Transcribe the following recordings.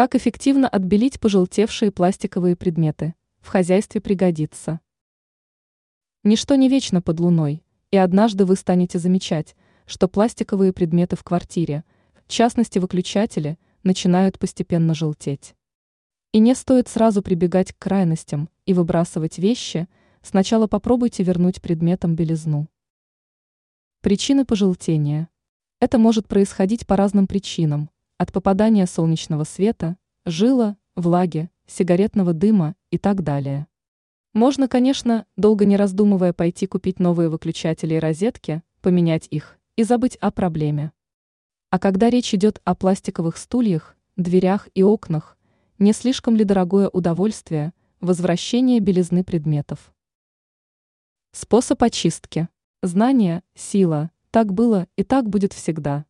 Как эффективно отбелить пожелтевшие пластиковые предметы? В хозяйстве пригодится. Ничто не вечно под луной, и однажды вы станете замечать, что пластиковые предметы в квартире, в частности выключатели, начинают постепенно желтеть. И не стоит сразу прибегать к крайностям и выбрасывать вещи, сначала попробуйте вернуть предметам белизну. Причины пожелтения. Это может происходить по разным причинам, от попадания солнечного света, жила, влаги, сигаретного дыма и так далее. Можно, конечно, долго не раздумывая пойти купить новые выключатели и розетки, поменять их и забыть о проблеме. А когда речь идет о пластиковых стульях, дверях и окнах, не слишком ли дорогое удовольствие возвращение белизны предметов? Способ очистки. Знание – сила, так было и так будет всегда.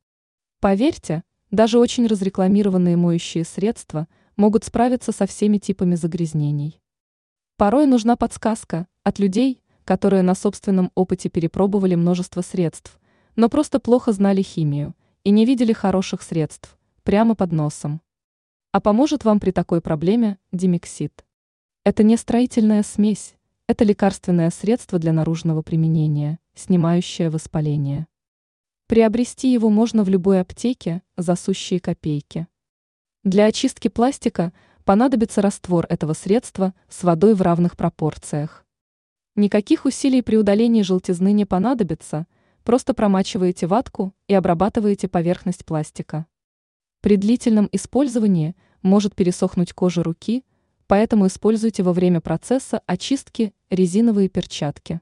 Поверьте, даже очень разрекламированные моющие средства могут справиться со всеми типами загрязнений. Порой нужна подсказка от людей, которые на собственном опыте перепробовали множество средств, но просто плохо знали химию и не видели хороших средств прямо под носом. А поможет вам при такой проблеме Димексид. Это не строительная смесь, это лекарственное средство для наружного применения, снимающее воспаление. Приобрести его можно в любой аптеке за сущие копейки. Для очистки пластика понадобится раствор этого средства с водой в равных пропорциях. Никаких усилий при удалении желтизны не понадобится, просто промачиваете ватку и обрабатываете поверхность пластика. При длительном использовании может пересохнуть кожа руки, поэтому используйте во время процесса очистки резиновые перчатки.